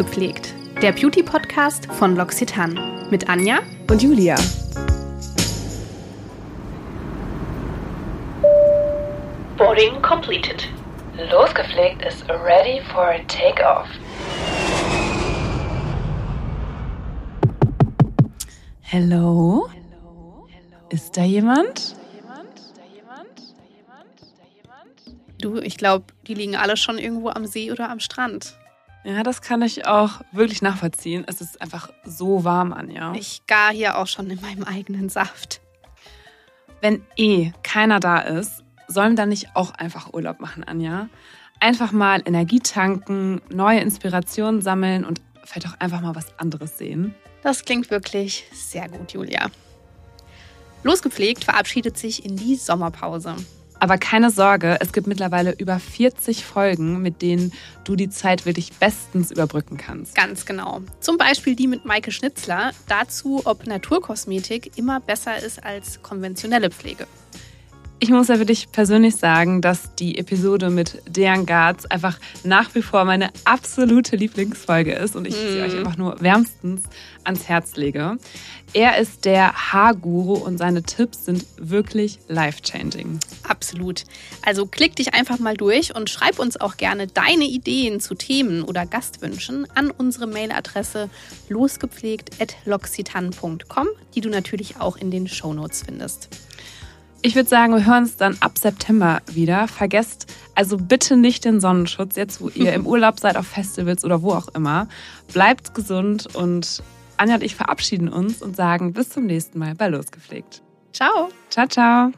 Losgepflegt, der Beauty-Podcast von L'Occitane mit Anja und Julia. Boarding completed. Losgepflegt is ready for takeoff. Hello? Ist da jemand? Du, ich glaube, die liegen alle schon irgendwo am See oder am Strand. Ja, das kann ich auch wirklich nachvollziehen. Es ist einfach so warm, Anja. Ich gar hier auch schon in meinem eigenen Saft. Wenn eh keiner da ist, sollen wir dann nicht auch einfach Urlaub machen, Anja? Einfach mal Energie tanken, neue Inspirationen sammeln und vielleicht auch einfach mal was anderes sehen. Das klingt wirklich sehr gut, Julia. Losgepflegt verabschiedet sich in die Sommerpause. Aber keine Sorge, es gibt mittlerweile über 40 Folgen, mit denen du die Zeit wirklich bestens überbrücken kannst. Ganz genau. Zum Beispiel die mit Maike Schnitzler dazu, ob Naturkosmetik immer besser ist als konventionelle Pflege. Ich muss ja für dich persönlich sagen, dass die Episode mit Dejan Garz einfach nach wie vor meine absolute Lieblingsfolge ist und ich mm. sie euch einfach nur wärmstens ans Herz lege. Er ist der Haarguru und seine Tipps sind wirklich life-changing. Absolut. Also klick dich einfach mal durch und schreib uns auch gerne deine Ideen zu Themen oder Gastwünschen an unsere Mailadresse losgepflegt.loxitan.com, die du natürlich auch in den Shownotes findest. Ich würde sagen, wir hören uns dann ab September wieder. Vergesst also bitte nicht den Sonnenschutz, jetzt wo ihr im Urlaub seid, auf Festivals oder wo auch immer. Bleibt gesund und Anja und ich verabschieden uns und sagen bis zum nächsten Mal bei Losgepflegt. Ciao. Ciao, ciao.